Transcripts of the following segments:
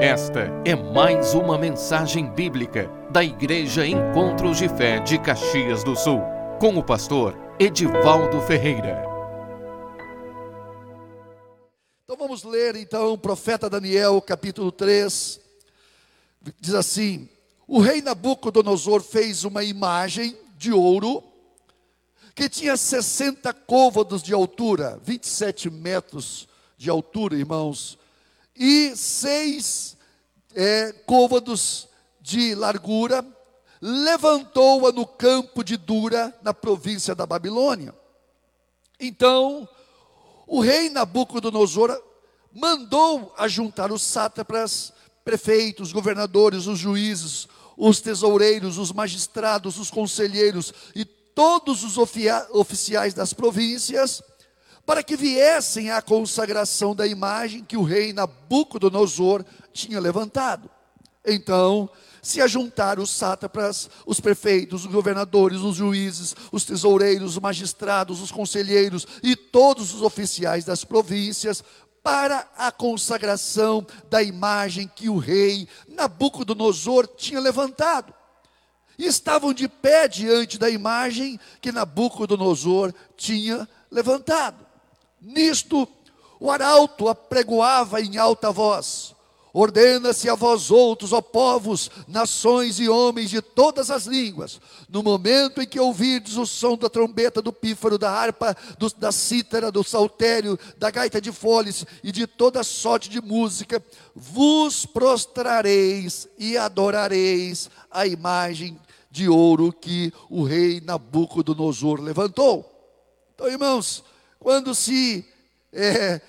Esta é mais uma mensagem bíblica da Igreja Encontros de Fé de Caxias do Sul, com o pastor Edivaldo Ferreira. Então vamos ler então o profeta Daniel, capítulo 3. Diz assim: O rei Nabucodonosor fez uma imagem de ouro que tinha 60 côvados de altura, 27 metros de altura, irmãos, e seis é, côvados de largura, levantou-a no campo de Dura, na província da Babilônia. Então, o rei Nabucodonosor mandou ajuntar os sátrapas, prefeitos, governadores, os juízes, os tesoureiros, os magistrados, os conselheiros e todos os oficiais das províncias, para que viessem à consagração da imagem que o rei Nabucodonosor tinha levantado. Então, se ajuntaram os sátrapas, os prefeitos, os governadores, os juízes, os tesoureiros, os magistrados, os conselheiros e todos os oficiais das províncias para a consagração da imagem que o rei Nabucodonosor tinha levantado. E estavam de pé diante da imagem que Nabucodonosor tinha levantado. Nisto, o arauto apregoava em alta voz: Ordena-se a vós outros, ó povos, nações e homens de todas as línguas, no momento em que ouvirdes o som da trombeta, do pífaro, da harpa, do, da cítara, do saltério, da gaita de foles e de toda sorte de música, vos prostrareis e adorareis a imagem de ouro que o rei Nabucodonosor levantou. Então, irmãos, quando se é,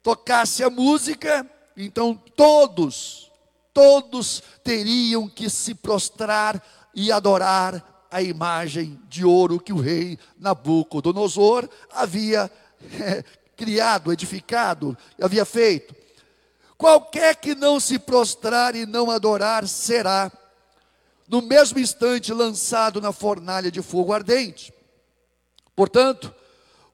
tocasse a música, então todos, todos teriam que se prostrar e adorar a imagem de ouro que o rei Nabucodonosor havia é, criado, edificado, havia feito. Qualquer que não se prostrar e não adorar será, no mesmo instante, lançado na fornalha de fogo ardente. Portanto,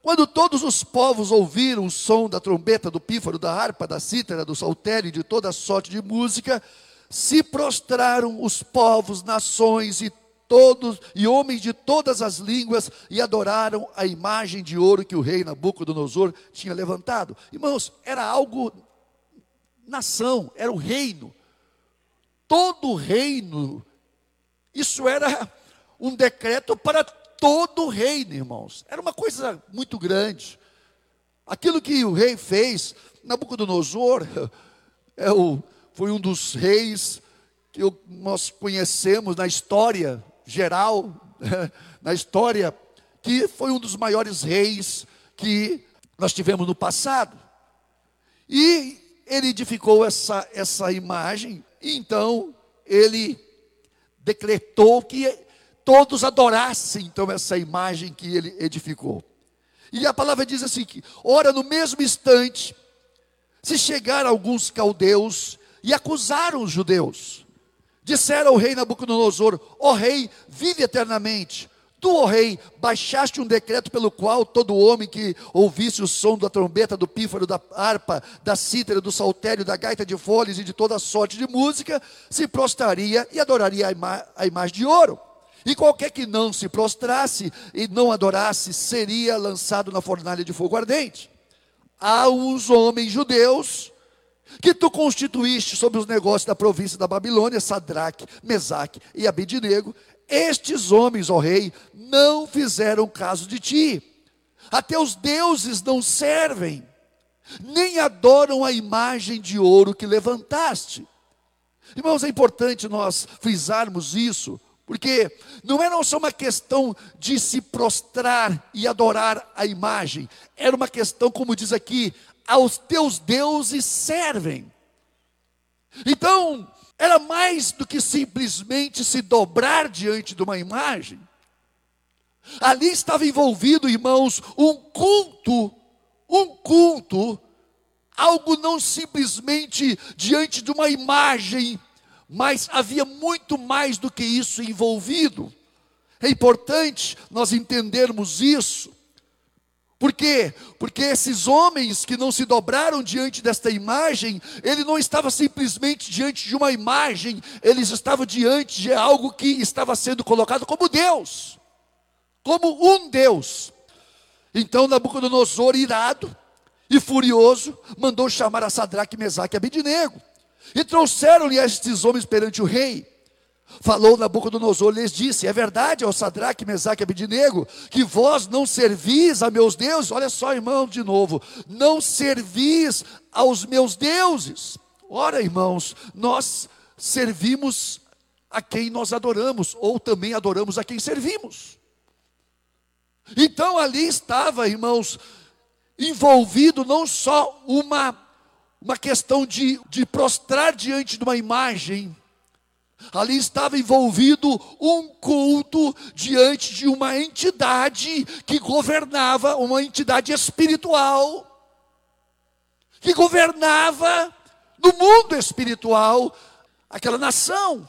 quando todos os povos ouviram o som da trombeta, do pífaro, da harpa, da cítara, do saltério e de toda sorte de música, se prostraram os povos, nações e todos e homens de todas as línguas e adoraram a imagem de ouro que o rei Nabucodonosor tinha levantado. Irmãos, era algo nação, era o reino. Todo o reino. Isso era um decreto para todo o reino, irmãos. Era uma coisa muito grande. Aquilo que o rei fez, Nabucodonosor é o, foi um dos reis que eu, nós conhecemos na história geral, na história, que foi um dos maiores reis que nós tivemos no passado. E ele edificou essa, essa imagem, e então ele decretou que todos adorassem então essa imagem que ele edificou. E a palavra diz assim que, ora, no mesmo instante, se chegaram alguns caldeus e acusaram os judeus. Disseram ao rei Nabucodonosor: Ó rei, vive eternamente. Tu, ó rei, baixaste um decreto pelo qual todo homem que ouvisse o som da trombeta, do pífaro, da harpa, da cítara, do saltério, da gaita de folhas e de toda sorte de música, se prostraria e adoraria a, ima a imagem de ouro. E qualquer que não se prostrasse e não adorasse, seria lançado na fornalha de fogo ardente. Há uns homens judeus que tu constituíste sobre os negócios da província da Babilônia, Sadraque, Mesaque e Abednego. Estes homens, ó rei, não fizeram caso de ti. Até os deuses não servem, nem adoram a imagem de ouro que levantaste. Irmãos, é importante nós frisarmos isso, porque não era só uma questão de se prostrar e adorar a imagem, era uma questão, como diz aqui, aos teus deuses servem. Então, era mais do que simplesmente se dobrar diante de uma imagem. Ali estava envolvido, irmãos, um culto, um culto, algo não simplesmente diante de uma imagem mas havia muito mais do que isso envolvido. É importante nós entendermos isso. Por quê? Porque esses homens que não se dobraram diante desta imagem, ele não estava simplesmente diante de uma imagem, eles estavam diante de algo que estava sendo colocado como Deus, como um Deus. Então Nabucodonosor, irado e furioso, mandou chamar a Sadraque, Mesaque e Abednego. E trouxeram-lhe estes homens perante o rei. Falou Nabucodonosor, lhes disse: É verdade, ó Sadraque, Mesaque e Abidinego, que vós não servis a meus deuses. Olha só, irmão, de novo: não servis aos meus deuses. Ora, irmãos, nós servimos a quem nós adoramos, ou também adoramos a quem servimos. Então ali estava, irmãos, envolvido não só uma, uma questão de, de prostrar diante de uma imagem, Ali estava envolvido um culto diante de uma entidade que governava, uma entidade espiritual, que governava no mundo espiritual aquela nação.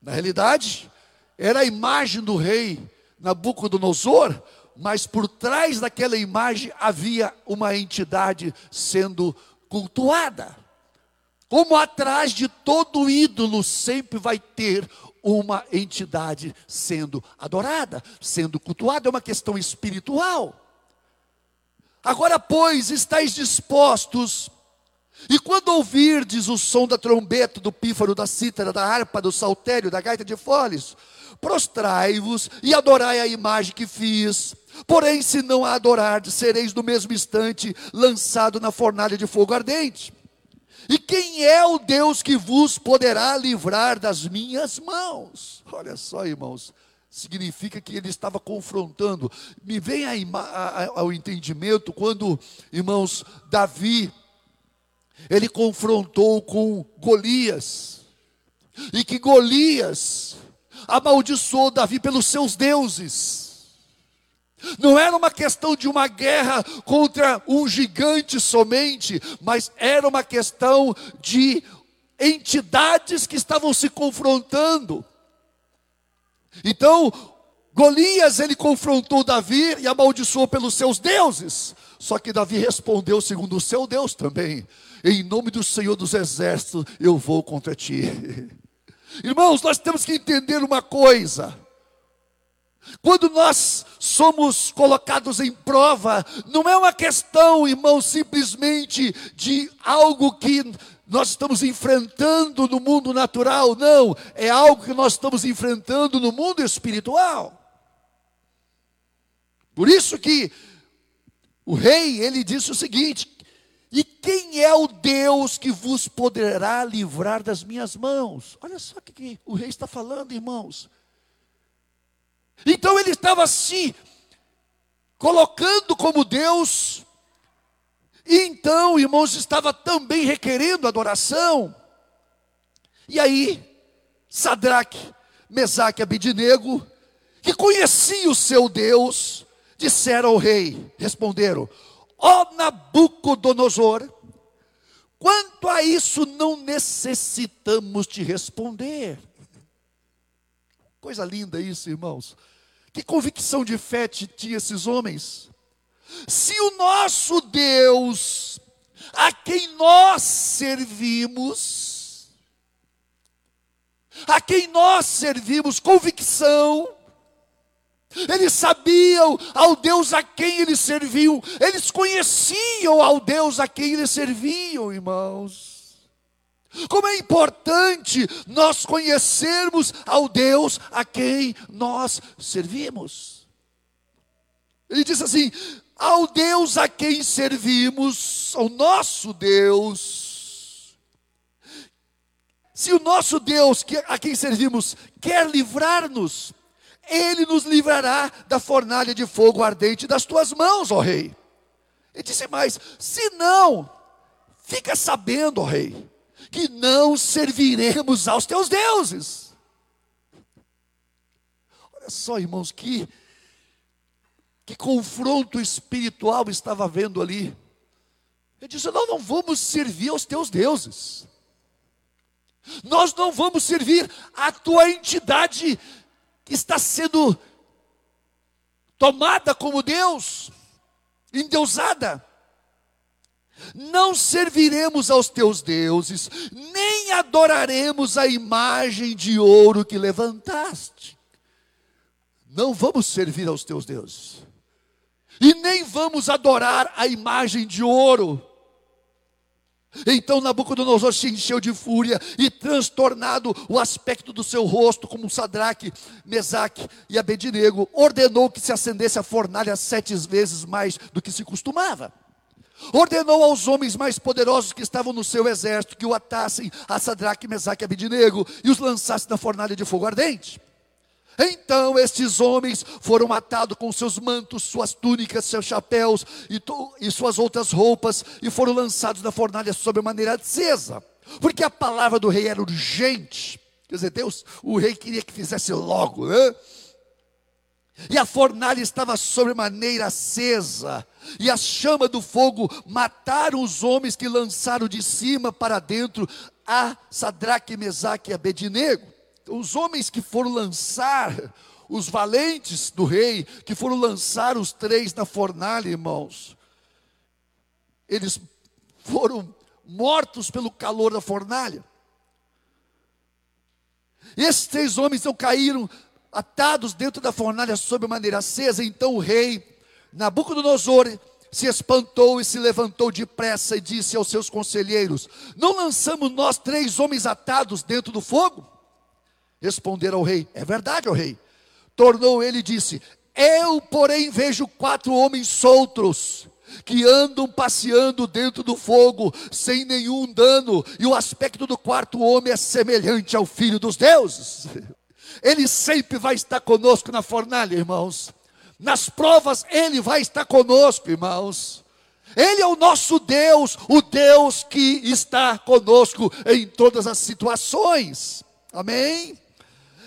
Na realidade, era a imagem do rei Nabucodonosor, mas por trás daquela imagem havia uma entidade sendo cultuada. Como atrás de todo ídolo sempre vai ter uma entidade sendo adorada, sendo cultuada, é uma questão espiritual. Agora, pois, estáis dispostos, e quando ouvirdes o som da trombeta, do pífaro, da cítara, da harpa, do saltério, da gaita de foles, prostrai-vos e adorai a imagem que fiz. Porém, se não a adorardes, sereis no mesmo instante lançado na fornalha de fogo ardente. E quem é o Deus que vos poderá livrar das minhas mãos? Olha só, irmãos, significa que ele estava confrontando. Me vem ao entendimento quando, irmãos, Davi, ele confrontou com Golias, e que Golias amaldiçoou Davi pelos seus deuses. Não era uma questão de uma guerra contra um gigante somente, mas era uma questão de entidades que estavam se confrontando. Então, Golias ele confrontou Davi e amaldiçoou pelos seus deuses. Só que Davi respondeu segundo o seu Deus também. Em nome do Senhor dos Exércitos, eu vou contra ti. Irmãos, nós temos que entender uma coisa. Quando nós somos colocados em prova, não é uma questão, irmão, simplesmente de algo que nós estamos enfrentando no mundo natural, não, é algo que nós estamos enfrentando no mundo espiritual. Por isso que o rei, ele disse o seguinte: E quem é o Deus que vos poderá livrar das minhas mãos? Olha só o que o rei está falando, irmãos. Então ele estava se colocando como Deus, e então, irmãos, estava também requerendo adoração. E aí, Sadraque, Mesaque e Abidinego, que conheciam o seu Deus, disseram ao rei, responderam: Ó oh, Nabucodonosor, quanto a isso não necessitamos te responder. Coisa linda isso, irmãos. Que convicção de fé tinha esses homens? Se o nosso Deus, a quem nós servimos, a quem nós servimos, convicção, eles sabiam ao Deus a quem eles serviam, eles conheciam ao Deus a quem eles serviam, irmãos. Como é importante nós conhecermos ao Deus a quem nós servimos. Ele diz assim: ao Deus a quem servimos, ao nosso Deus. Se o nosso Deus a quem servimos quer livrar-nos, ele nos livrará da fornalha de fogo ardente das tuas mãos, ó rei. Ele disse mais: se não, fica sabendo, ó rei que não serviremos aos teus deuses. Olha só, irmãos, que, que confronto espiritual estava havendo ali. Ele disse: Nós não vamos servir aos teus deuses. Nós não vamos servir a tua entidade que está sendo tomada como Deus, endeusada. Não serviremos aos teus deuses, nem adoraremos a imagem de ouro que levantaste. Não vamos servir aos teus deuses, e nem vamos adorar a imagem de ouro então Nabucodonosor se encheu de fúria e transtornado o aspecto do seu rosto, como Sadraque, Mesaque e Abednego, ordenou que se acendesse a fornalha sete vezes mais do que se costumava. Ordenou aos homens mais poderosos que estavam no seu exército que o atassem a Sadraque, Mesaque e Abednego e os lançassem na fornalha de fogo ardente. Então estes homens foram atados com seus mantos, suas túnicas, seus chapéus e, e suas outras roupas, e foram lançados na fornalha sob maneira acesa, porque a palavra do rei era urgente. Quer dizer, Deus, o rei queria que fizesse logo, né? E a fornalha estava sobre maneira acesa, e a chama do fogo mataram os homens que lançaram de cima para dentro a Sadraque, Mesaque e Abednego. Os homens que foram lançar, os valentes do rei, que foram lançar os três na fornalha, irmãos, eles foram mortos pelo calor da fornalha. E esses três homens não caíram atados dentro da fornalha sob maneira acesa. Então o rei Nabucodonosor se espantou e se levantou depressa e disse aos seus conselheiros: Não lançamos nós três homens atados dentro do fogo? Responderam ao rei: É verdade, ó rei. Tornou ele e disse: Eu, porém, vejo quatro homens soltos que andam passeando dentro do fogo sem nenhum dano, e o aspecto do quarto homem é semelhante ao filho dos deuses. Ele sempre vai estar conosco na fornalha, irmãos. Nas provas, ele vai estar conosco, irmãos. Ele é o nosso Deus, o Deus que está conosco em todas as situações. Amém?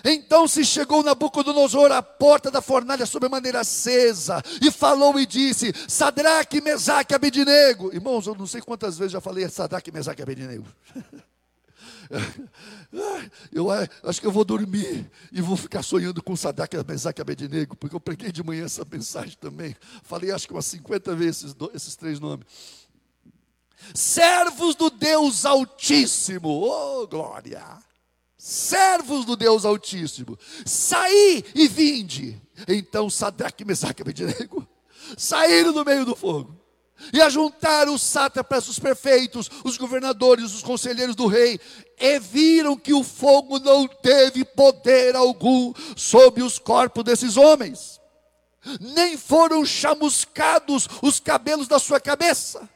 Então se chegou Nabucodonosor à porta da fornalha sob maneira acesa, e falou e disse: Sadraque, Mesaque, Abednego. Irmãos, eu não sei quantas vezes já falei Sadraque, Mesaque, Abednego. Eu acho que eu vou dormir e vou ficar sonhando com Mesaque e Abednego, porque eu preguei de manhã essa mensagem também. Falei acho que umas 50 vezes esses, esses três nomes. Servos do Deus Altíssimo, oh glória! servos do Deus Altíssimo, saí e vinde. Então Sadraque, Mesaque e Abednego saíram do meio do fogo e ajuntaram os sátrapas, os perfeitos, os governadores, os conselheiros do rei, e viram que o fogo não teve poder algum sobre os corpos desses homens, nem foram chamuscados os cabelos da sua cabeça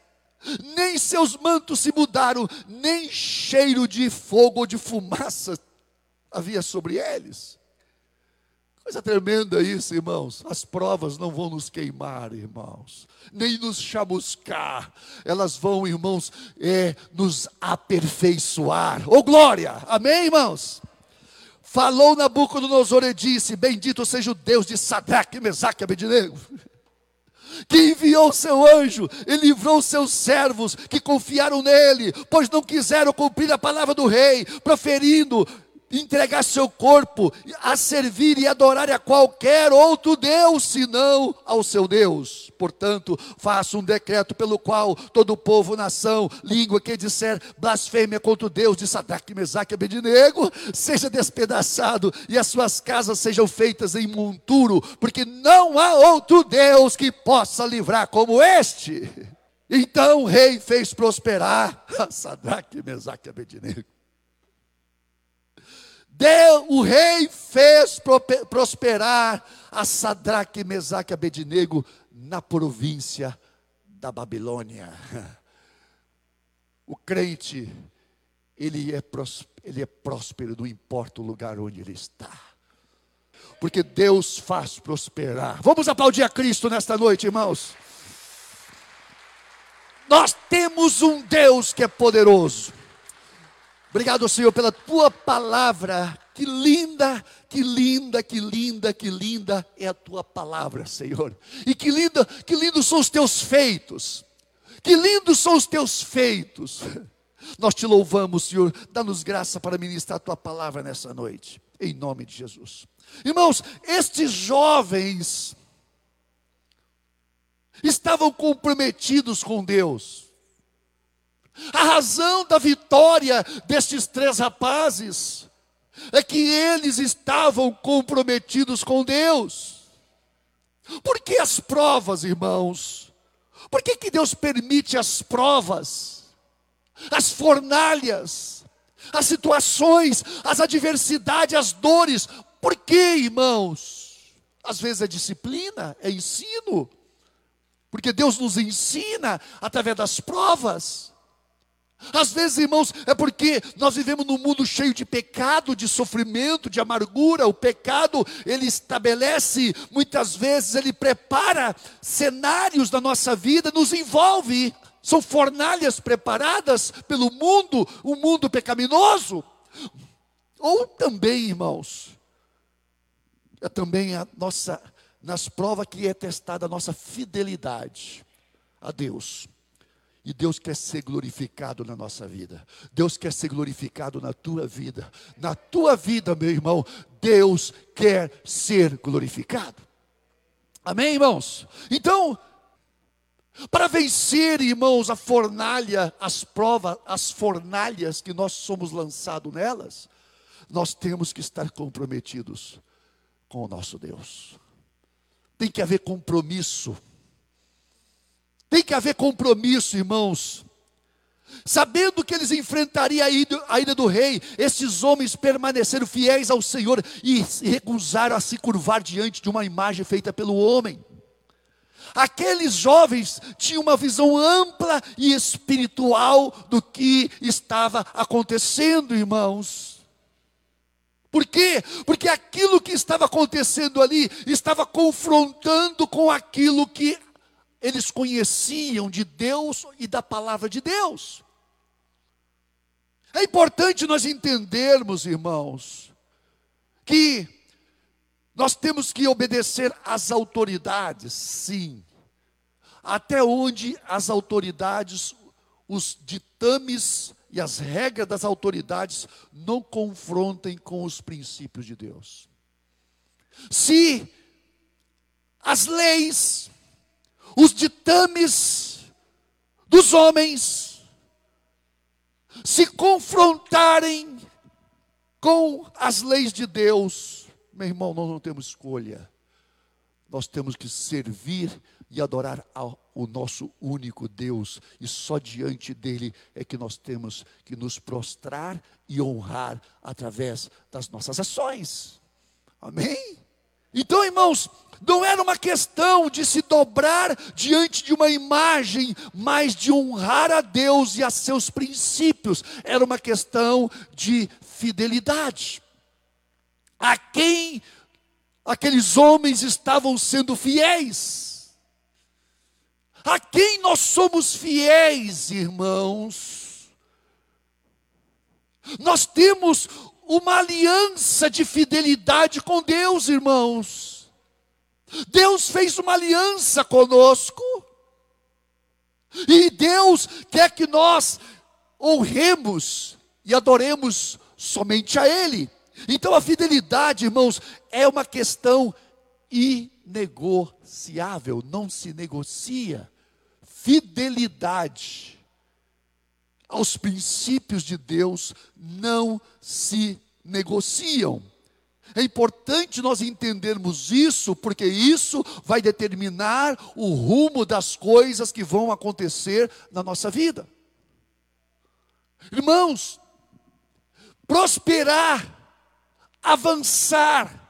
nem seus mantos se mudaram, nem cheiro de fogo ou de fumaça havia sobre eles. Coisa tremenda isso, irmãos. As provas não vão nos queimar, irmãos, nem nos chamuscar. Elas vão, irmãos, é, nos aperfeiçoar. Ô oh, glória! Amém, irmãos? Falou Nabucodonosor e disse: Bendito seja o Deus de Sadraque, Mesaque e Abednego que enviou seu anjo e livrou seus servos que confiaram nele, pois não quiseram cumprir a palavra do rei, proferindo entregar seu corpo a servir e adorar a qualquer outro Deus, senão ao seu Deus. Portanto, faça um decreto pelo qual todo povo, nação, língua que disser blasfêmia contra o Deus de Sadraque, Mesaque e Abednego, seja despedaçado e as suas casas sejam feitas em monturo, porque não há outro Deus que possa livrar como este. Então o rei fez prosperar Sadraque, Mesaque e Abednego. Deu, o rei fez prosperar a Sadraque, Mesaque e Abednego na província da Babilônia. O crente, ele é, ele é próspero, não importa o lugar onde ele está. Porque Deus faz prosperar. Vamos aplaudir a Cristo nesta noite, irmãos. Nós temos um Deus que é poderoso. Obrigado, Senhor, pela tua palavra. Que linda, que linda, que linda, que linda é a tua palavra, Senhor. E que linda, que lindos são os teus feitos. Que lindos são os teus feitos. Nós te louvamos, Senhor. Dá-nos graça para ministrar a tua palavra nessa noite. Em nome de Jesus. Irmãos, estes jovens estavam comprometidos com Deus. A razão da vitória destes três rapazes é que eles estavam comprometidos com Deus. Por que as provas, irmãos? Por que, que Deus permite as provas, as fornalhas, as situações, as adversidades, as dores? Por que, irmãos? Às vezes é disciplina, é ensino, porque Deus nos ensina através das provas. Às vezes, irmãos, é porque nós vivemos num mundo cheio de pecado, de sofrimento, de amargura. O pecado, ele estabelece, muitas vezes, ele prepara cenários da nossa vida, nos envolve. São fornalhas preparadas pelo mundo, o mundo pecaminoso. Ou também, irmãos, é também a nossa, nas provas que é testada a nossa fidelidade a Deus. E Deus quer ser glorificado na nossa vida. Deus quer ser glorificado na tua vida. Na tua vida, meu irmão, Deus quer ser glorificado. Amém, irmãos? Então, para vencer, irmãos, a fornalha, as provas, as fornalhas que nós somos lançados nelas, nós temos que estar comprometidos com o nosso Deus. Tem que haver compromisso tem que haver compromisso, irmãos. Sabendo que eles enfrentariam a ida, do rei, esses homens permaneceram fiéis ao Senhor e recusaram a se curvar diante de uma imagem feita pelo homem. Aqueles jovens tinham uma visão ampla e espiritual do que estava acontecendo, irmãos. Por quê? Porque aquilo que estava acontecendo ali estava confrontando com aquilo que eles conheciam de Deus e da palavra de Deus. É importante nós entendermos, irmãos, que nós temos que obedecer às autoridades, sim. Até onde as autoridades, os ditames e as regras das autoridades não confrontem com os princípios de Deus. Se as leis, ditames dos homens se confrontarem com as leis de Deus, meu irmão, nós não temos escolha. Nós temos que servir e adorar ao, o nosso único Deus, e só diante dele é que nós temos que nos prostrar e honrar através das nossas ações. Amém? Então, irmãos, não era uma questão de se dobrar diante de uma imagem, mas de honrar a Deus e a seus princípios. Era uma questão de fidelidade. A quem aqueles homens estavam sendo fiéis? A quem nós somos fiéis, irmãos? Nós temos uma aliança de fidelidade com Deus, irmãos. Deus fez uma aliança conosco. E Deus quer que nós honremos e adoremos somente a Ele. Então a fidelidade, irmãos, é uma questão inegociável, não se negocia. Fidelidade aos princípios de Deus não se negociam. É importante nós entendermos isso, porque isso vai determinar o rumo das coisas que vão acontecer na nossa vida. Irmãos, prosperar, avançar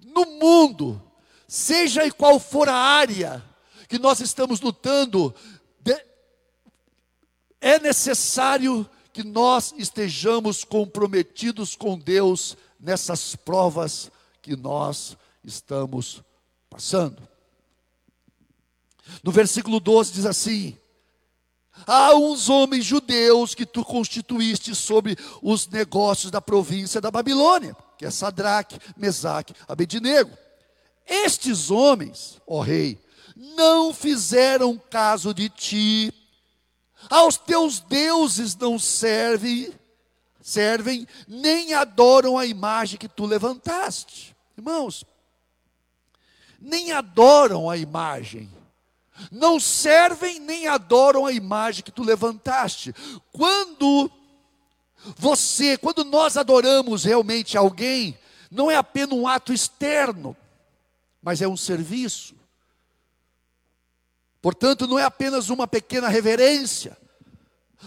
no mundo, seja em qual for a área que nós estamos lutando, é necessário que nós estejamos comprometidos com Deus nessas provas que nós estamos passando. No versículo 12 diz assim: Há uns homens judeus que tu constituíste sobre os negócios da província da Babilônia, que é Sadraque, Mesaque, Abednego. Estes homens, ó rei, não fizeram caso de ti aos teus deuses não servem, servem, nem adoram a imagem que tu levantaste. Irmãos, nem adoram a imagem. não servem nem adoram a imagem que tu levantaste. Quando você, quando nós adoramos realmente alguém, não é apenas um ato externo, mas é um serviço. Portanto, não é apenas uma pequena reverência,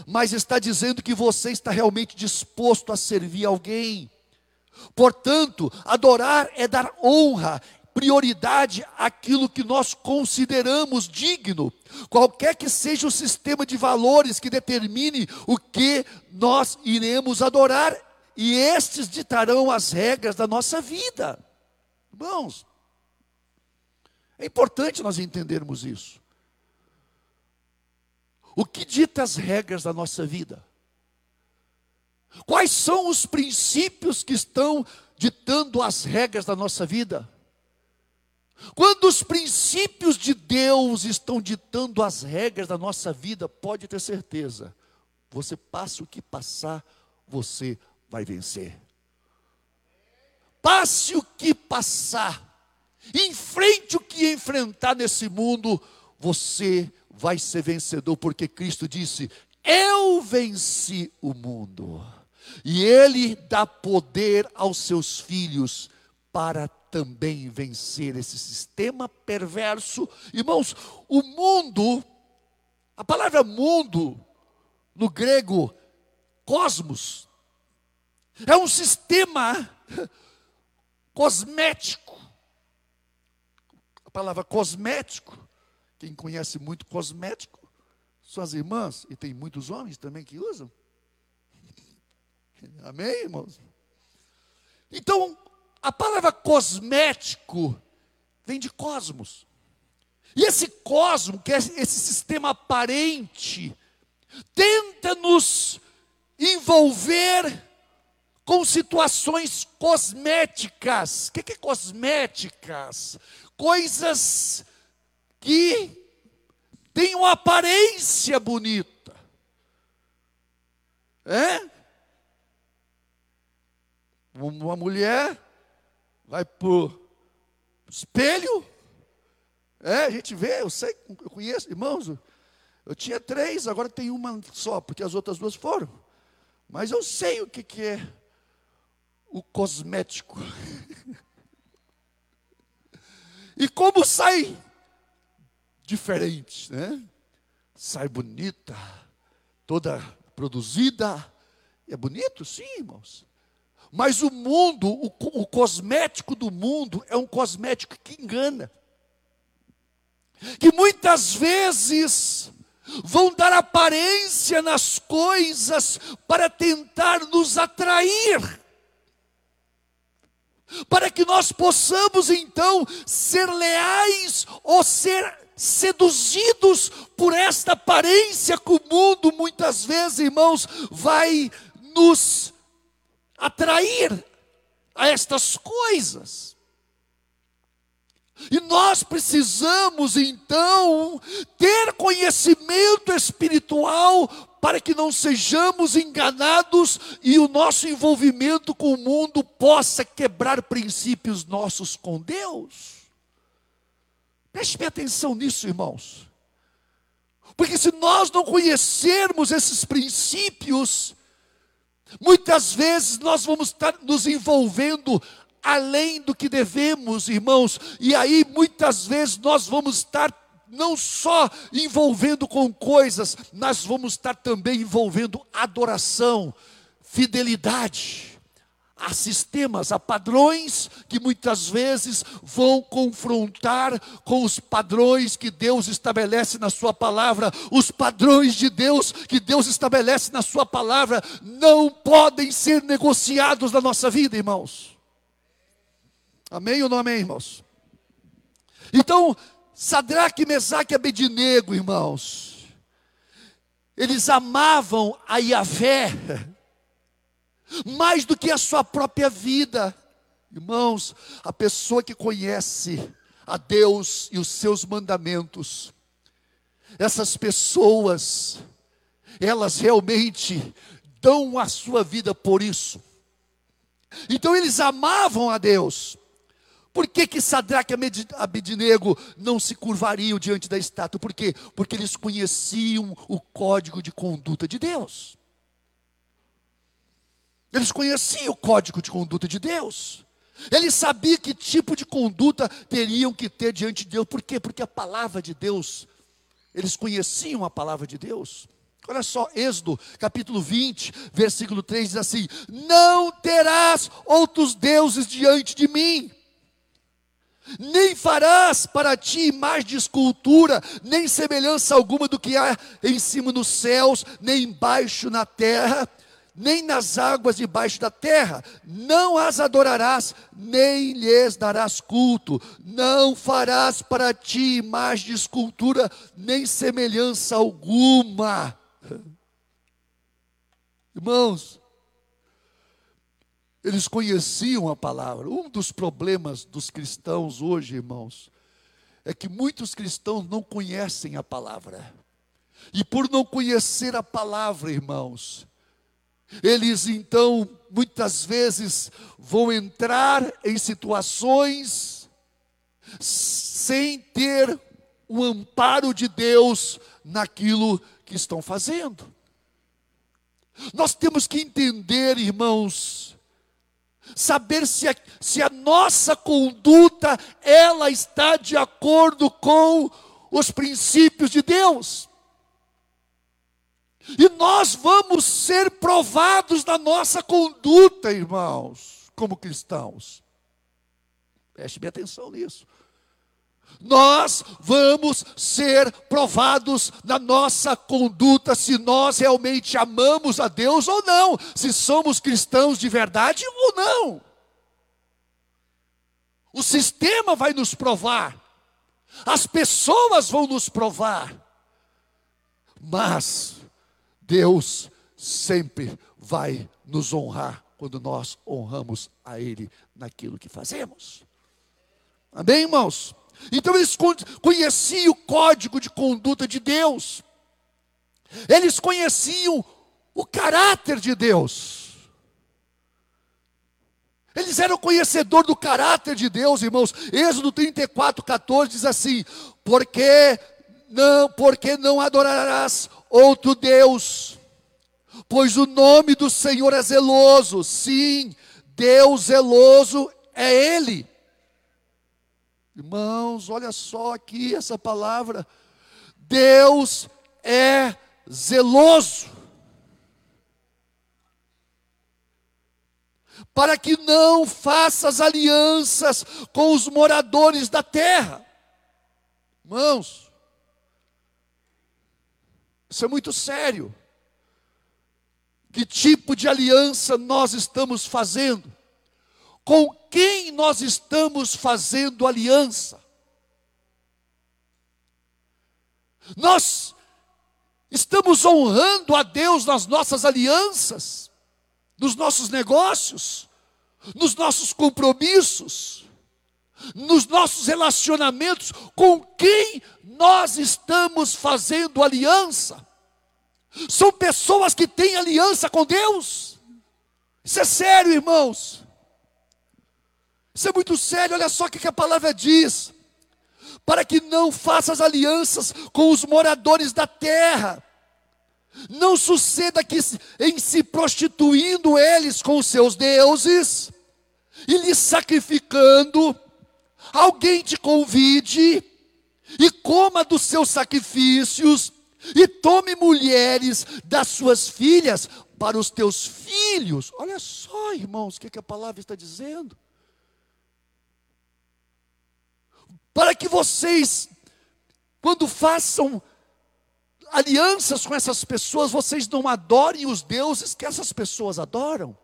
mas está dizendo que você está realmente disposto a servir alguém. Portanto, adorar é dar honra, prioridade àquilo que nós consideramos digno, qualquer que seja o sistema de valores que determine o que nós iremos adorar, e estes ditarão as regras da nossa vida. Irmãos, é importante nós entendermos isso. O que dita as regras da nossa vida? Quais são os princípios que estão ditando as regras da nossa vida? Quando os princípios de Deus estão ditando as regras da nossa vida, pode ter certeza, você passa o que passar, você vai vencer. Passe o que passar, enfrente o que enfrentar nesse mundo, você vai ser vencedor, porque Cristo disse: Eu venci o mundo. E Ele dá poder aos seus filhos para também vencer esse sistema perverso. Irmãos, o mundo, a palavra mundo, no grego, cosmos, é um sistema cosmético. A palavra cosmético, quem conhece muito cosmético, são as irmãs, e tem muitos homens também que usam. Amém, irmãos? Então, a palavra cosmético vem de cosmos. E esse cosmo, que é esse sistema aparente, tenta nos envolver com situações cosméticas. O que é cosméticas? Coisas que têm uma aparência bonita. É? Uma mulher vai para espelho. É, a gente vê, eu sei, eu conheço, irmãos. Eu tinha três, agora tem uma só, porque as outras duas foram. Mas eu sei o que, que é o cosmético. e como sai diferente, né? Sai bonita, toda produzida. É bonito, sim, irmãos. Mas o mundo, o, o cosmético do mundo é um cosmético que engana. Que muitas vezes vão dar aparência nas coisas para tentar nos atrair. Para que nós possamos então ser leais ou ser seduzidos por esta aparência que o mundo muitas vezes, irmãos, vai nos atrair a estas coisas. E nós precisamos então ter conhecimento espiritual para que não sejamos enganados e o nosso envolvimento com o mundo possa quebrar princípios nossos com Deus. Preste atenção nisso, irmãos. Porque se nós não conhecermos esses princípios, Muitas vezes nós vamos estar nos envolvendo além do que devemos, irmãos, e aí muitas vezes nós vamos estar não só envolvendo com coisas, nós vamos estar também envolvendo adoração, fidelidade a sistemas, a padrões que muitas vezes vão confrontar com os padrões que Deus estabelece na Sua palavra. Os padrões de Deus que Deus estabelece na Sua palavra não podem ser negociados na nossa vida, irmãos. Amém ou não amém, irmãos? Então, Sadraque, Mesaque e Abednego, irmãos, eles amavam a Yahvé mais do que a sua própria vida. Irmãos, a pessoa que conhece a Deus e os seus mandamentos, essas pessoas, elas realmente dão a sua vida por isso. Então eles amavam a Deus, Por que, que Sadraque e Abednego não se curvariam diante da estátua? Por quê? Porque eles conheciam o código de conduta de Deus. Eles conheciam o código de conduta de Deus. Eles sabiam que tipo de conduta teriam que ter diante de Deus. Por quê? Porque a palavra de Deus, eles conheciam a palavra de Deus. Olha só, Êxodo, capítulo 20, versículo 3 diz assim: Não terás outros deuses diante de mim nem farás para ti mais de escultura, nem semelhança alguma do que há em cima nos céus, nem embaixo na terra, nem nas águas debaixo da terra. Não as adorarás, nem lhes darás culto. Não farás para ti mais de escultura, nem semelhança alguma. Irmãos, eles conheciam a palavra. Um dos problemas dos cristãos hoje, irmãos, é que muitos cristãos não conhecem a palavra. E por não conhecer a palavra, irmãos, eles então muitas vezes vão entrar em situações sem ter o amparo de Deus naquilo que estão fazendo. Nós temos que entender, irmãos, saber se a, se a nossa conduta ela está de acordo com os princípios de Deus. E nós vamos ser provados na nossa conduta, irmãos, como cristãos. Preste bem atenção nisso nós vamos ser provados na nossa conduta se nós realmente amamos a Deus ou não, se somos cristãos de verdade ou não. O sistema vai nos provar, as pessoas vão nos provar, mas Deus sempre vai nos honrar quando nós honramos a Ele naquilo que fazemos. Amém, irmãos? Então eles conheciam o código de conduta de Deus, eles conheciam o caráter de Deus. Eles eram conhecedor do caráter de Deus, irmãos. Êxodo 34, 14 diz assim: Porque não, porque não adorarás outro Deus, pois o nome do Senhor é zeloso. Sim, Deus zeloso é Ele. Irmãos, olha só aqui essa palavra. Deus é zeloso. Para que não faças alianças com os moradores da terra. Irmãos, isso é muito sério. Que tipo de aliança nós estamos fazendo? com quem nós estamos fazendo aliança. Nós estamos honrando a Deus nas nossas alianças, nos nossos negócios, nos nossos compromissos, nos nossos relacionamentos, com quem nós estamos fazendo aliança. São pessoas que têm aliança com Deus. Isso é sério, irmãos. Isso é muito sério, olha só o que a palavra diz. Para que não faças alianças com os moradores da terra. Não suceda que, em se prostituindo eles com os seus deuses, e lhes sacrificando, alguém te convide e coma dos seus sacrifícios, e tome mulheres das suas filhas para os teus filhos. Olha só, irmãos, o que, que a palavra está dizendo. para que vocês, quando façam alianças com essas pessoas, vocês não adorem os deuses que essas pessoas adoram.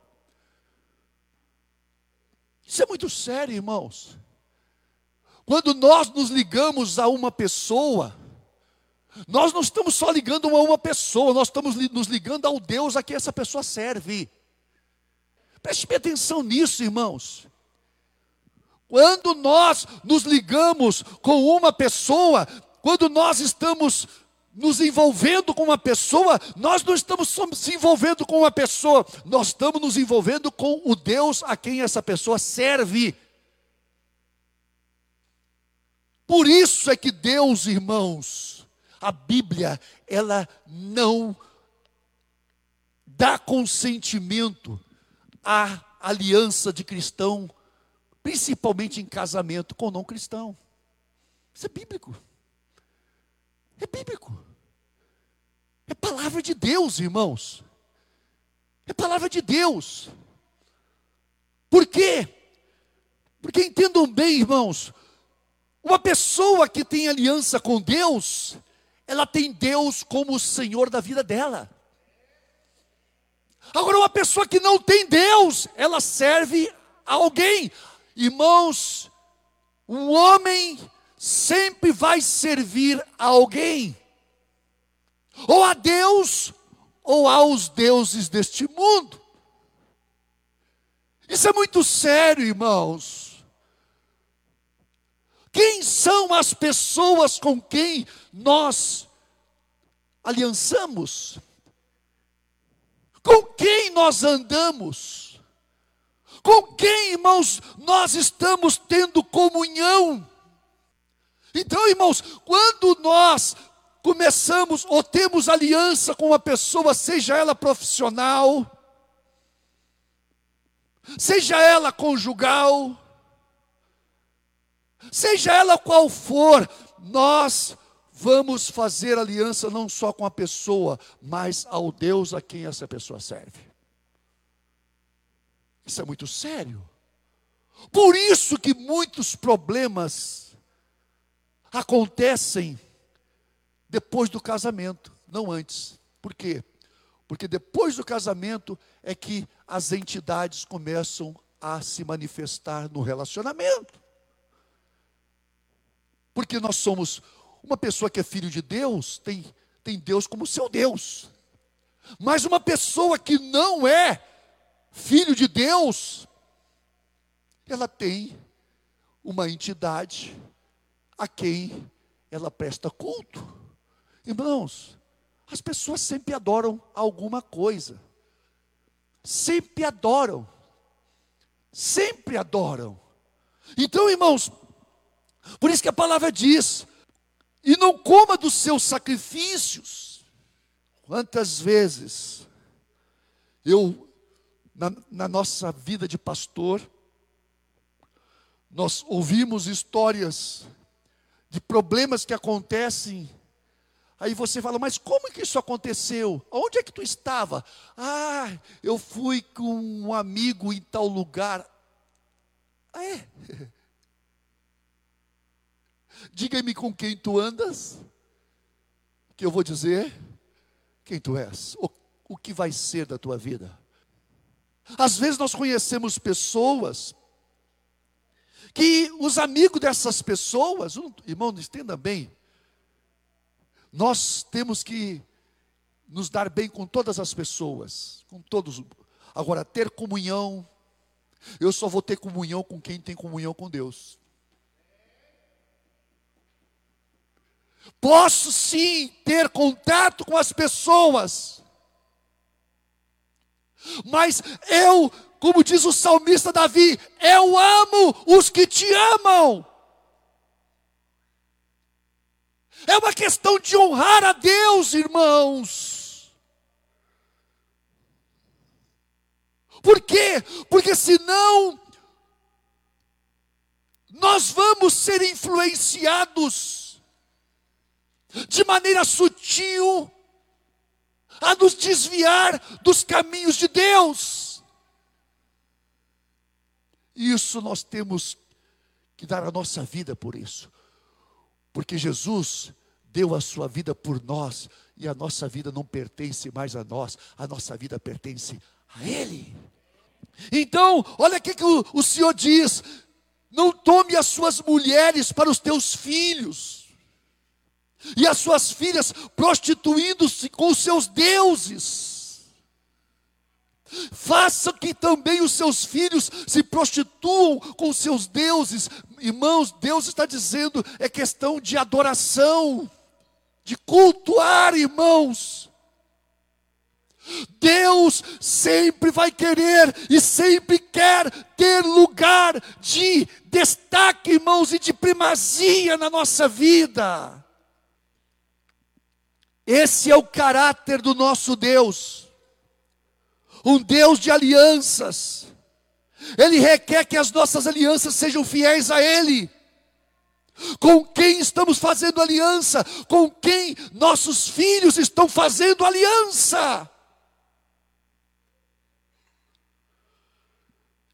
Isso é muito sério, irmãos. Quando nós nos ligamos a uma pessoa, nós não estamos só ligando a uma pessoa, nós estamos nos ligando ao Deus a quem essa pessoa serve. Preste atenção nisso, irmãos. Quando nós nos ligamos com uma pessoa, quando nós estamos nos envolvendo com uma pessoa, nós não estamos se envolvendo com uma pessoa, nós estamos nos envolvendo com o Deus a quem essa pessoa serve. Por isso é que Deus, irmãos, a Bíblia, ela não dá consentimento à aliança de cristão, principalmente em casamento com não cristão. Isso é bíblico. É bíblico. É palavra de Deus, irmãos. É palavra de Deus. Por quê? Porque entendam bem, irmãos, uma pessoa que tem aliança com Deus, ela tem Deus como o Senhor da vida dela. Agora, uma pessoa que não tem Deus, ela serve a alguém. Irmãos, um homem sempre vai servir a alguém, ou a Deus, ou aos deuses deste mundo. Isso é muito sério, irmãos. Quem são as pessoas com quem nós aliançamos? Com quem nós andamos? Com quem, irmãos, nós estamos tendo comunhão? Então, irmãos, quando nós começamos ou temos aliança com uma pessoa, seja ela profissional, seja ela conjugal, seja ela qual for, nós vamos fazer aliança não só com a pessoa, mas ao Deus a quem essa pessoa serve. Isso é muito sério. Por isso que muitos problemas acontecem depois do casamento, não antes. Por quê? Porque depois do casamento é que as entidades começam a se manifestar no relacionamento. Porque nós somos uma pessoa que é filho de Deus, tem, tem Deus como seu Deus. Mas uma pessoa que não é filho de Deus, ela tem uma entidade a quem ela presta culto. Irmãos, as pessoas sempre adoram alguma coisa. Sempre adoram. Sempre adoram. Então, irmãos, por isso que a palavra diz: e não coma dos seus sacrifícios. Quantas vezes eu, na, na nossa vida de pastor, nós ouvimos histórias de problemas que acontecem. Aí você fala, mas como que isso aconteceu? Onde é que tu estava? Ah, eu fui com um amigo em tal lugar. Ah, é? Diga-me com quem tu andas, que eu vou dizer quem tu és, o, o que vai ser da tua vida. Às vezes nós conhecemos pessoas que os amigos dessas pessoas, irmão, entenda bem, nós temos que nos dar bem com todas as pessoas, com todos. Agora, ter comunhão, eu só vou ter comunhão com quem tem comunhão com Deus. Posso sim ter contato com as pessoas, mas eu como diz o salmista Davi: Eu amo os que te amam. É uma questão de honrar a Deus, irmãos. Por quê? Porque senão nós vamos ser influenciados de maneira sutil a nos desviar dos caminhos de Deus. Isso nós temos que dar a nossa vida por isso. Porque Jesus deu a sua vida por nós e a nossa vida não pertence mais a nós, a nossa vida pertence a Ele. Então, olha o que o, o Senhor diz: não tome as suas mulheres para os teus filhos, e as suas filhas prostituindo-se com os seus deuses. Faça que também os seus filhos se prostituam com seus deuses. Irmãos, Deus está dizendo, é questão de adoração, de cultuar, irmãos. Deus sempre vai querer e sempre quer ter lugar de destaque, irmãos, e de primazia na nossa vida. Esse é o caráter do nosso Deus, um Deus de alianças. Ele requer que as nossas alianças sejam fiéis a Ele. Com quem estamos fazendo aliança? Com quem nossos filhos estão fazendo aliança?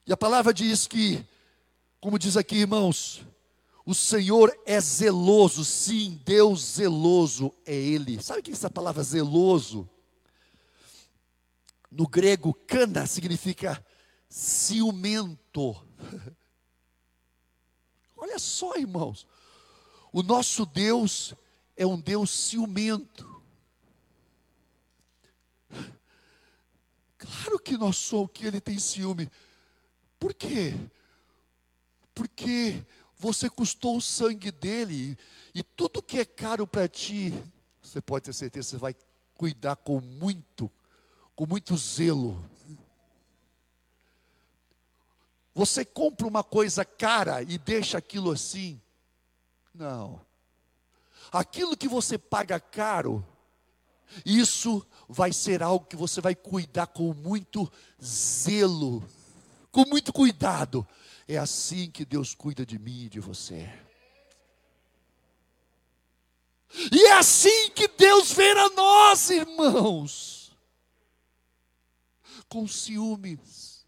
E a palavra diz que, como diz aqui, irmãos, o Senhor é zeloso, sim, Deus zeloso é Ele. Sabe o que é essa palavra zeloso? No grego, cana significa ciumento. Olha só, irmãos, o nosso Deus é um Deus ciumento. Claro que nós somos, que Ele tem ciúme. Por quê? Porque você custou o sangue dele e tudo que é caro para ti, você pode ter certeza, você vai cuidar com muito, com muito zelo. Você compra uma coisa cara e deixa aquilo assim? Não. Aquilo que você paga caro, isso vai ser algo que você vai cuidar com muito zelo com muito cuidado. É assim que Deus cuida de mim e de você. E é assim que Deus vê a nós, irmãos, com ciúmes.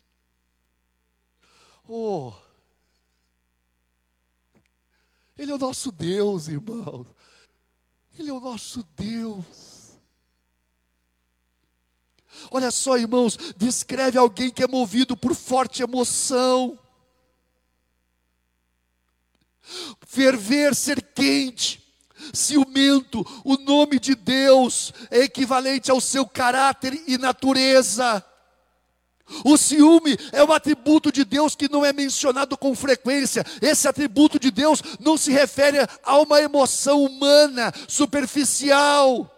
Oh, Ele é o nosso Deus, irmãos. Ele é o nosso Deus. Olha só, irmãos, descreve alguém que é movido por forte emoção. Ferver, ser quente, ciumento, o nome de Deus é equivalente ao seu caráter e natureza. O ciúme é um atributo de Deus que não é mencionado com frequência. Esse atributo de Deus não se refere a uma emoção humana, superficial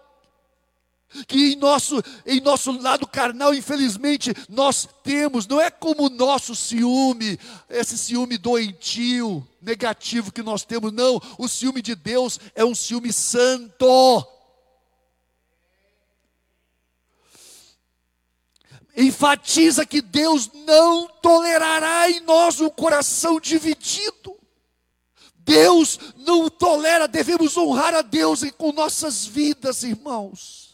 que em nosso, em nosso lado carnal, infelizmente, nós temos, não é como o nosso ciúme, esse ciúme doentio, negativo que nós temos, não, o ciúme de Deus é um ciúme santo. Enfatiza que Deus não tolerará em nós um coração dividido. Deus não tolera, devemos honrar a Deus com nossas vidas, irmãos.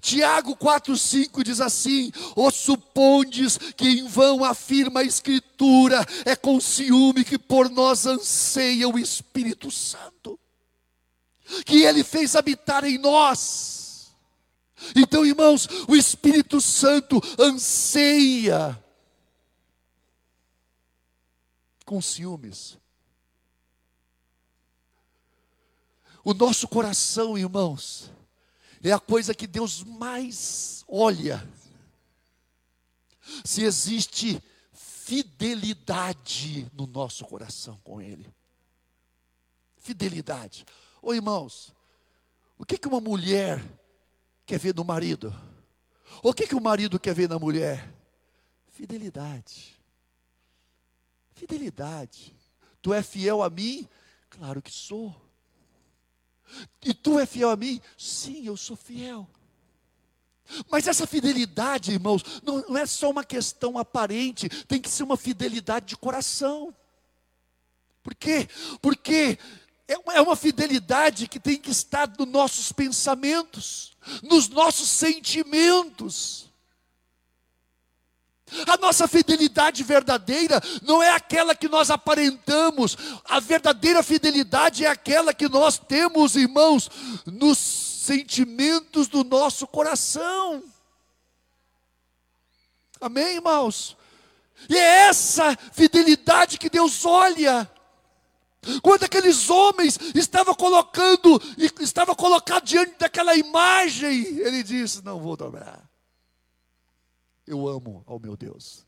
Tiago 4,5 diz assim: Ou supondes que em vão afirma a Escritura, é com ciúme que por nós anseia o Espírito Santo, que Ele fez habitar em nós. Então, irmãos, o Espírito Santo anseia com ciúmes. O nosso coração, irmãos, é a coisa que Deus mais olha. Se existe fidelidade no nosso coração com Ele. Fidelidade. Ô irmãos, o que, que uma mulher quer ver no marido? O que, que o marido quer ver na mulher? Fidelidade. Fidelidade. Tu é fiel a mim? Claro que sou. E tu é fiel a mim? Sim, eu sou fiel. Mas essa fidelidade, irmãos, não, é só uma questão aparente, tem que ser uma fidelidade de coração. Por quê? Porque é, é uma fidelidade que tem que estar nos nossos pensamentos, nos nossos sentimentos. A nossa fidelidade verdadeira não é aquela que nós aparentamos, a verdadeira fidelidade é aquela que nós temos, irmãos, nos sentimentos do nosso coração. Amém, irmãos? E é essa fidelidade que Deus olha. Quando aqueles homens estavam colocando, estava colocado diante daquela imagem, ele disse: Não vou dobrar eu amo ao meu Deus.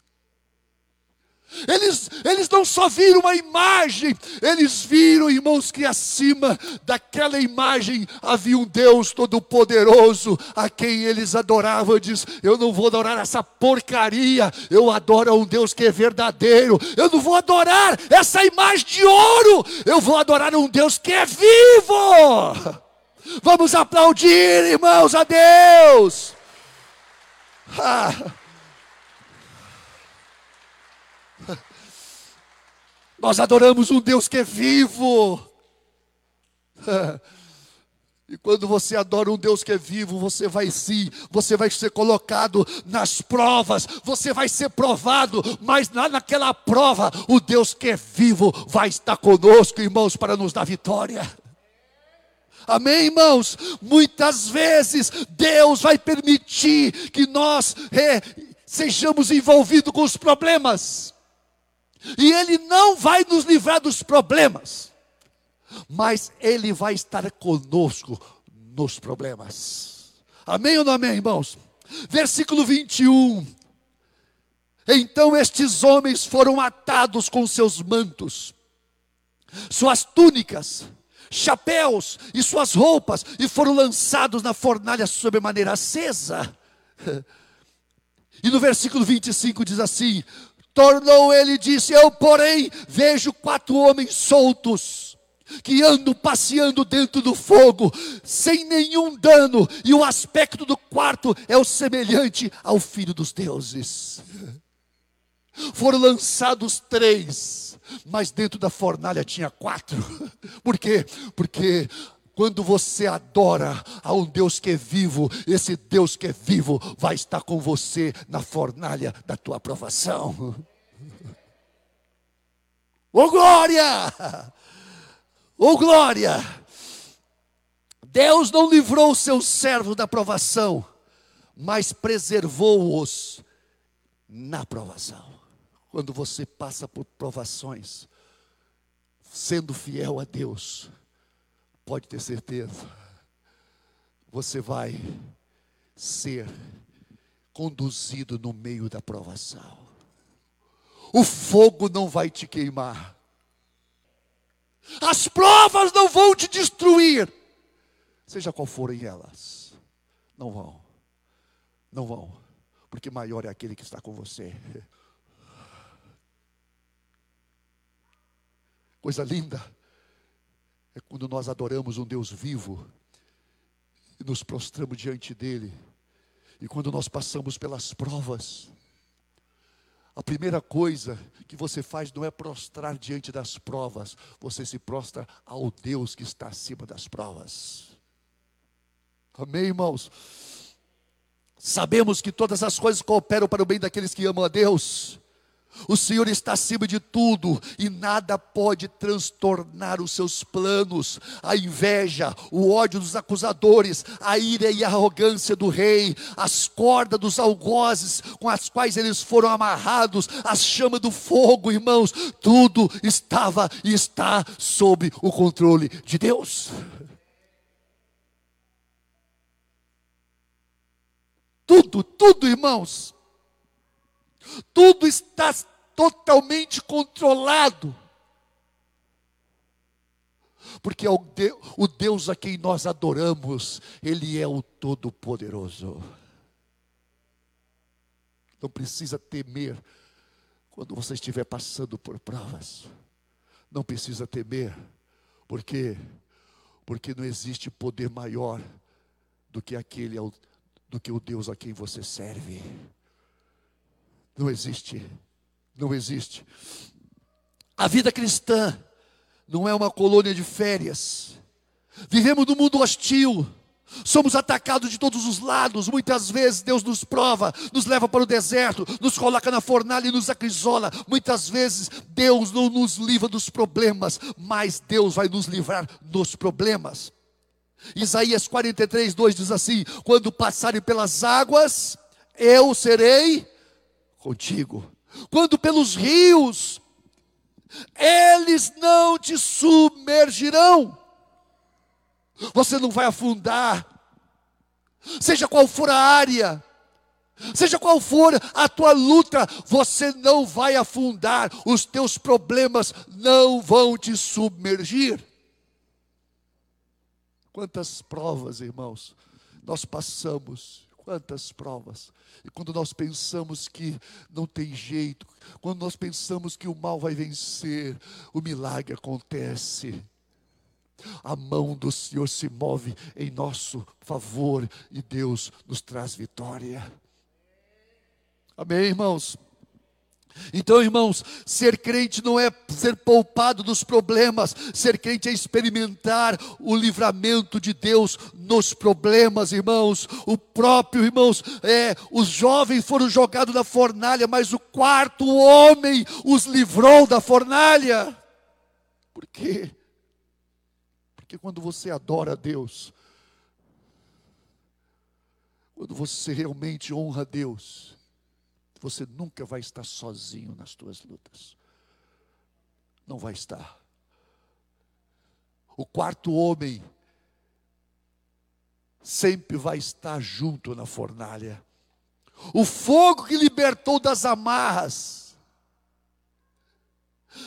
Eles, eles não só viram uma imagem, eles viram, irmãos, que acima daquela imagem havia um Deus todo-poderoso a quem eles adoravam. Diz: Eu não vou adorar essa porcaria, eu adoro a um Deus que é verdadeiro. Eu não vou adorar essa imagem de ouro, eu vou adorar um Deus que é vivo. Vamos aplaudir, irmãos, a Deus. Ah. Nós adoramos um Deus que é vivo. E quando você adora um Deus que é vivo, você vai sim, você vai ser colocado nas provas, você vai ser provado, mas lá naquela prova, o Deus que é vivo vai estar conosco, irmãos, para nos dar vitória. Amém, irmãos? Muitas vezes Deus vai permitir que nós é, sejamos envolvidos com os problemas. E Ele não vai nos livrar dos problemas, mas Ele vai estar conosco nos problemas. Amém ou não amém, irmãos? Versículo 21. Então estes homens foram atados com seus mantos, suas túnicas, chapéus e suas roupas, e foram lançados na fornalha sobremaneira acesa. E no versículo 25 diz assim: Tornou ele e disse: Eu, porém, vejo quatro homens soltos, que andam passeando dentro do fogo, sem nenhum dano, e o aspecto do quarto é o semelhante ao filho dos deuses. Foram lançados três, mas dentro da fornalha tinha quatro. Por quê? Porque quando você adora a um Deus que é vivo, esse Deus que é vivo vai estar com você na fornalha da tua aprovação. Ô oh, glória! Ô oh, glória! Deus não livrou os seus servos da provação, mas preservou-os na provação. Quando você passa por provações, sendo fiel a Deus, pode ter certeza, você vai ser conduzido no meio da provação. O fogo não vai te queimar. As provas não vão te destruir. Seja qual forem elas. Não vão. Não vão. Porque maior é aquele que está com você. Coisa linda é quando nós adoramos um Deus vivo e nos prostramos diante dele. E quando nós passamos pelas provas, a primeira coisa que você faz não é prostrar diante das provas, você se prostra ao Deus que está acima das provas. Amém, irmãos? Sabemos que todas as coisas cooperam para o bem daqueles que amam a Deus. O Senhor está acima de tudo e nada pode transtornar os seus planos. A inveja, o ódio dos acusadores, a ira e a arrogância do rei, as cordas dos algozes com as quais eles foram amarrados, as chamas do fogo, irmãos, tudo estava e está sob o controle de Deus. Tudo, tudo, irmãos tudo está totalmente controlado. Porque é o Deus a quem nós adoramos, Ele é o Todo-Poderoso. Não precisa temer quando você estiver passando por provas. Não precisa temer, porque porque não existe poder maior do que aquele do que o Deus a quem você serve. Não existe. Não existe. A vida cristã não é uma colônia de férias. Vivemos num mundo hostil. Somos atacados de todos os lados. Muitas vezes Deus nos prova, nos leva para o deserto, nos coloca na fornalha e nos acrisola. Muitas vezes Deus não nos livra dos problemas, mas Deus vai nos livrar dos problemas. Isaías 43, 2 diz assim: Quando passarem pelas águas, eu serei contigo. Quando pelos rios, eles não te submergirão. Você não vai afundar. Seja qual for a área, Seja qual for a tua luta, você não vai afundar, os teus problemas não vão te submergir. Quantas provas, irmãos, nós passamos, quantas provas. E quando nós pensamos que não tem jeito, quando nós pensamos que o mal vai vencer, o milagre acontece. A mão do Senhor se move em nosso favor e Deus nos traz vitória. Amém, irmãos? Então, irmãos, ser crente não é ser poupado dos problemas, ser crente é experimentar o livramento de Deus nos problemas, irmãos. O próprio, irmãos, é, os jovens foram jogados na fornalha, mas o quarto homem os livrou da fornalha. Por quê? Porque quando você adora a Deus, quando você realmente honra a Deus, você nunca vai estar sozinho nas tuas lutas. Não vai estar. O quarto homem sempre vai estar junto na fornalha. O fogo que libertou das amarras.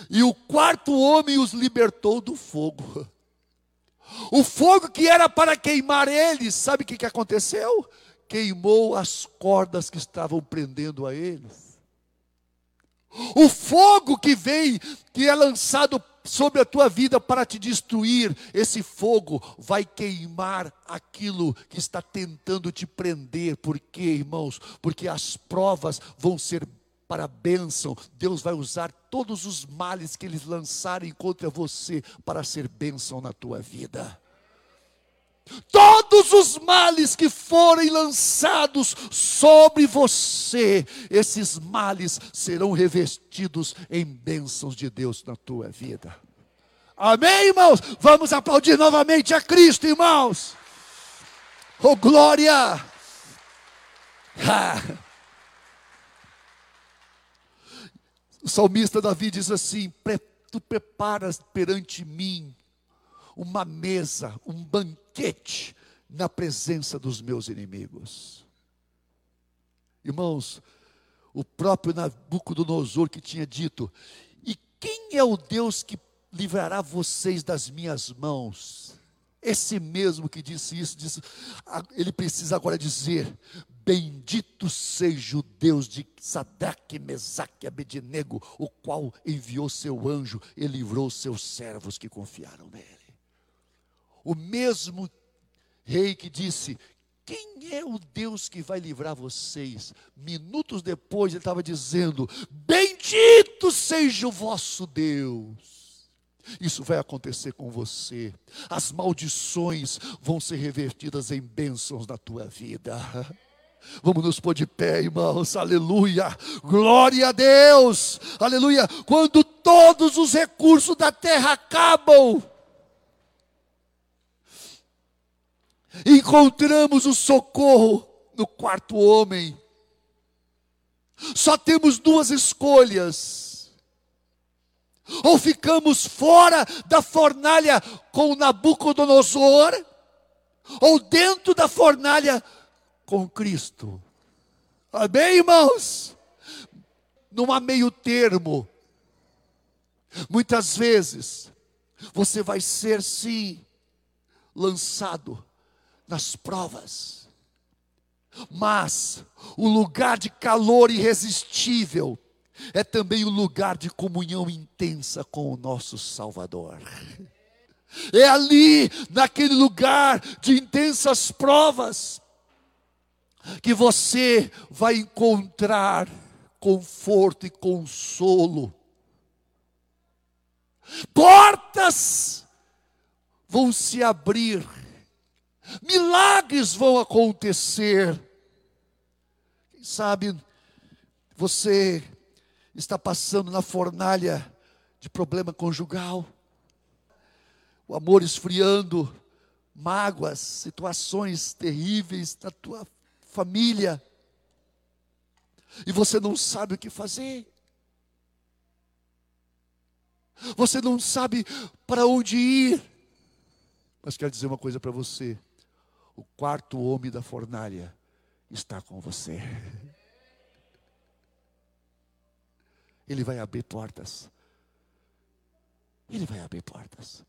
E o quarto homem os libertou do fogo. O fogo que era para queimar eles, sabe o que, que aconteceu? Queimou as cordas que estavam prendendo a eles. O fogo que vem, que é lançado sobre a tua vida para te destruir, esse fogo vai queimar aquilo que está tentando te prender. Por quê, irmãos? Porque as provas vão ser para a bênção. Deus vai usar todos os males que eles lançarem contra você para ser bênção na tua vida. Todos os males que forem lançados sobre você, esses males serão revestidos em bênçãos de Deus na tua vida. Amém, irmãos? Vamos aplaudir novamente a Cristo, irmãos. Oh, glória! Ha. O salmista Davi diz assim: Tu preparas perante mim uma mesa, um banquete na presença dos meus inimigos. Irmãos, o próprio Nabucodonosor que tinha dito: E quem é o Deus que livrará vocês das minhas mãos? Esse mesmo que disse isso, disse, ele precisa agora dizer: Bendito seja o Deus de Sadraque, Mesaque e Abednego, o qual enviou seu anjo e livrou seus servos que confiaram nele. O mesmo rei que disse: Quem é o Deus que vai livrar vocês? Minutos depois ele estava dizendo: Bendito seja o vosso Deus. Isso vai acontecer com você. As maldições vão ser revertidas em bênçãos na tua vida. Vamos nos pôr de pé, irmãos, aleluia, glória a Deus, aleluia. Quando todos os recursos da terra acabam, encontramos o socorro no quarto homem. Só temos duas escolhas. Ou ficamos fora da fornalha com Nabucodonosor, ou dentro da fornalha com Cristo. Amém, irmãos? Não há meio termo. Muitas vezes, você vai ser sim lançado nas provas. Mas o lugar de calor irresistível é também o lugar de comunhão intensa com o nosso Salvador. É ali, naquele lugar de intensas provas, que você vai encontrar conforto e consolo. Portas vão se abrir milagres vão acontecer. Quem sabe você está passando na fornalha de problema conjugal, o amor esfriando, mágoas, situações terríveis na tua família, e você não sabe o que fazer. Você não sabe para onde ir. Mas quero dizer uma coisa para você: o quarto homem da fornalha está com você. Ele vai abrir portas. Ele vai abrir portas.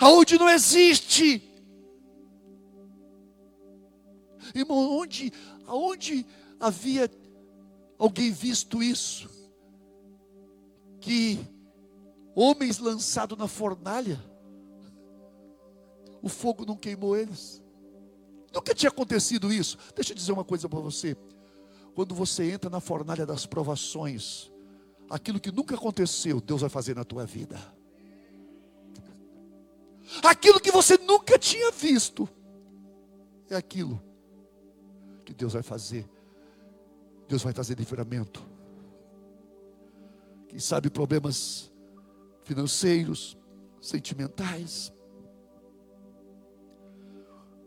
Aonde não existe. Irmão, onde, aonde havia alguém visto isso? Que homens lançados na fornalha, o fogo não queimou eles. Nunca tinha acontecido isso. Deixa eu dizer uma coisa para você. Quando você entra na fornalha das provações, aquilo que nunca aconteceu, Deus vai fazer na tua vida. Aquilo que você nunca tinha visto, é aquilo que Deus vai fazer. Deus vai trazer livramento. Quem sabe problemas financeiros, sentimentais.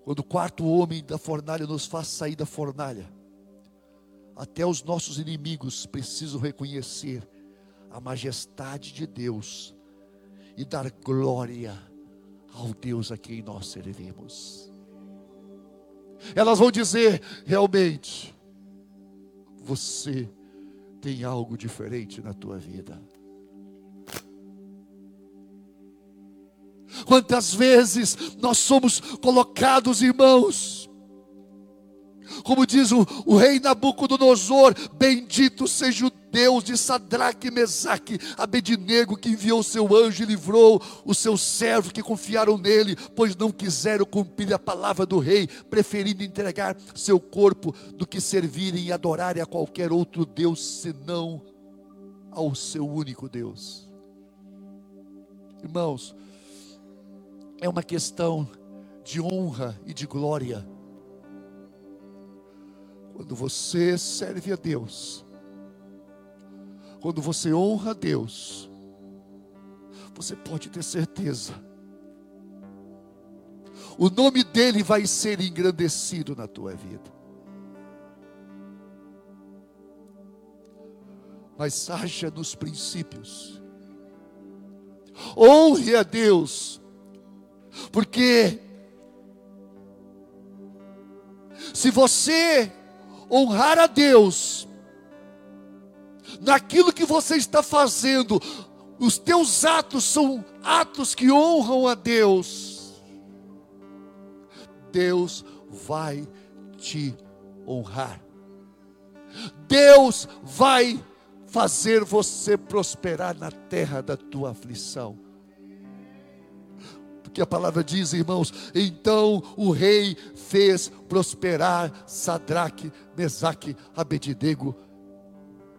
Quando o quarto homem da fornalha nos faz sair da fornalha, até os nossos inimigos precisam reconhecer a majestade de Deus e dar glória ao Deus a quem nós servimos. Elas vão dizer: realmente, você tem algo diferente na tua vida. Quantas vezes nós somos colocados, irmãos, como diz o, o rei Nabucodonosor, bendito seja o Deus de Sadraque, Mesaque, Abednego, que enviou seu anjo e livrou os seus servos que confiaram nele, pois não quiseram cumprir a palavra do rei, preferindo entregar seu corpo do que servirem e adorarem a qualquer outro Deus, senão ao seu único Deus. Irmãos, é uma questão de honra e de glória. Quando você serve a Deus, quando você honra a Deus, você pode ter certeza, o nome dele vai ser engrandecido na tua vida. Mas haja nos princípios, honre a Deus, porque se você honrar a Deus naquilo que você está fazendo, os teus atos são atos que honram a Deus. Deus vai te honrar. Deus vai fazer você prosperar na terra da tua aflição que a palavra diz, irmãos, então o rei fez prosperar Sadraque, Mesaque, Abednego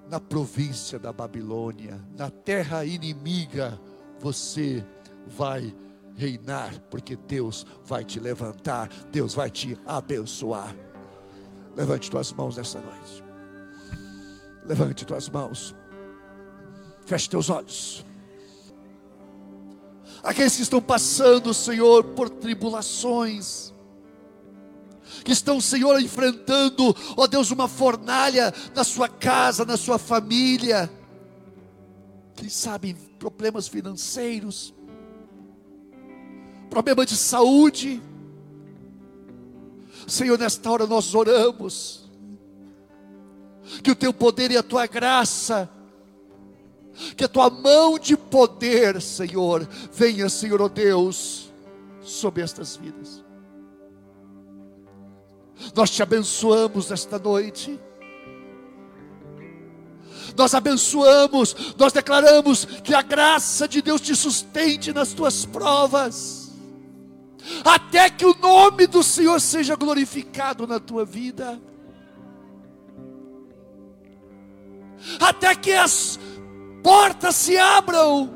na província da Babilônia, na terra inimiga, você vai reinar, porque Deus vai te levantar, Deus vai te abençoar. Levante tuas mãos nessa noite. Levante tuas mãos. Feche teus olhos aqueles que estão passando, Senhor, por tribulações, que estão, Senhor, enfrentando, ó Deus, uma fornalha na sua casa, na sua família, quem sabe problemas financeiros, problema de saúde. Senhor, nesta hora nós oramos, que o teu poder e a tua graça que a tua mão de poder, Senhor, venha, Senhor, ó oh Deus, sobre estas vidas. Nós te abençoamos esta noite. Nós abençoamos, nós declaramos que a graça de Deus te sustente nas tuas provas, até que o nome do Senhor seja glorificado na tua vida, até que as portas se abram,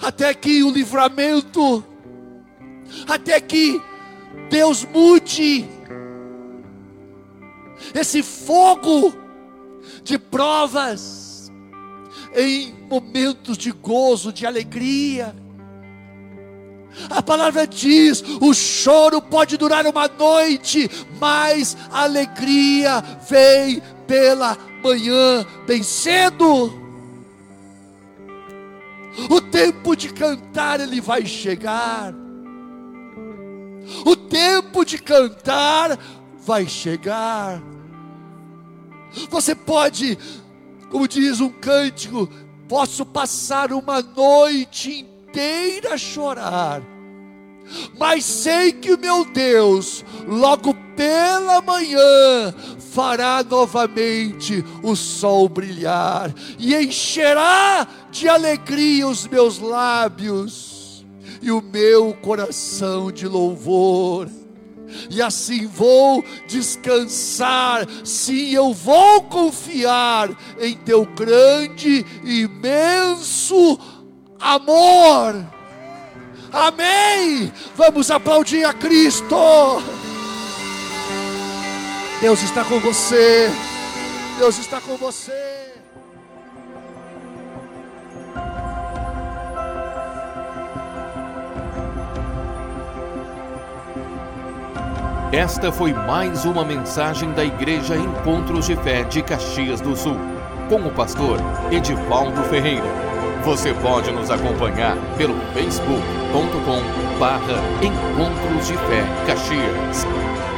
até que o livramento, até que Deus mude esse fogo de provas em momentos de gozo, de alegria. A palavra diz: o choro pode durar uma noite, mas a alegria vem pela manhã, bem cedo. O tempo de cantar ele vai chegar. O tempo de cantar vai chegar. Você pode, como diz um cântico, posso passar uma noite inteira a chorar, mas sei que o meu Deus, logo pela manhã, fará novamente o sol brilhar e encherá de alegria os meus lábios e o meu coração de louvor e assim vou descansar, sim, eu vou confiar em teu grande, imenso amor. Amém. Vamos aplaudir a Cristo. Deus está com você. Deus está com você. Esta foi mais uma mensagem da Igreja Encontros de Fé de Caxias do Sul, com o pastor Edivaldo Ferreira. Você pode nos acompanhar pelo facebook.com barra Encontros de Fé Caxias.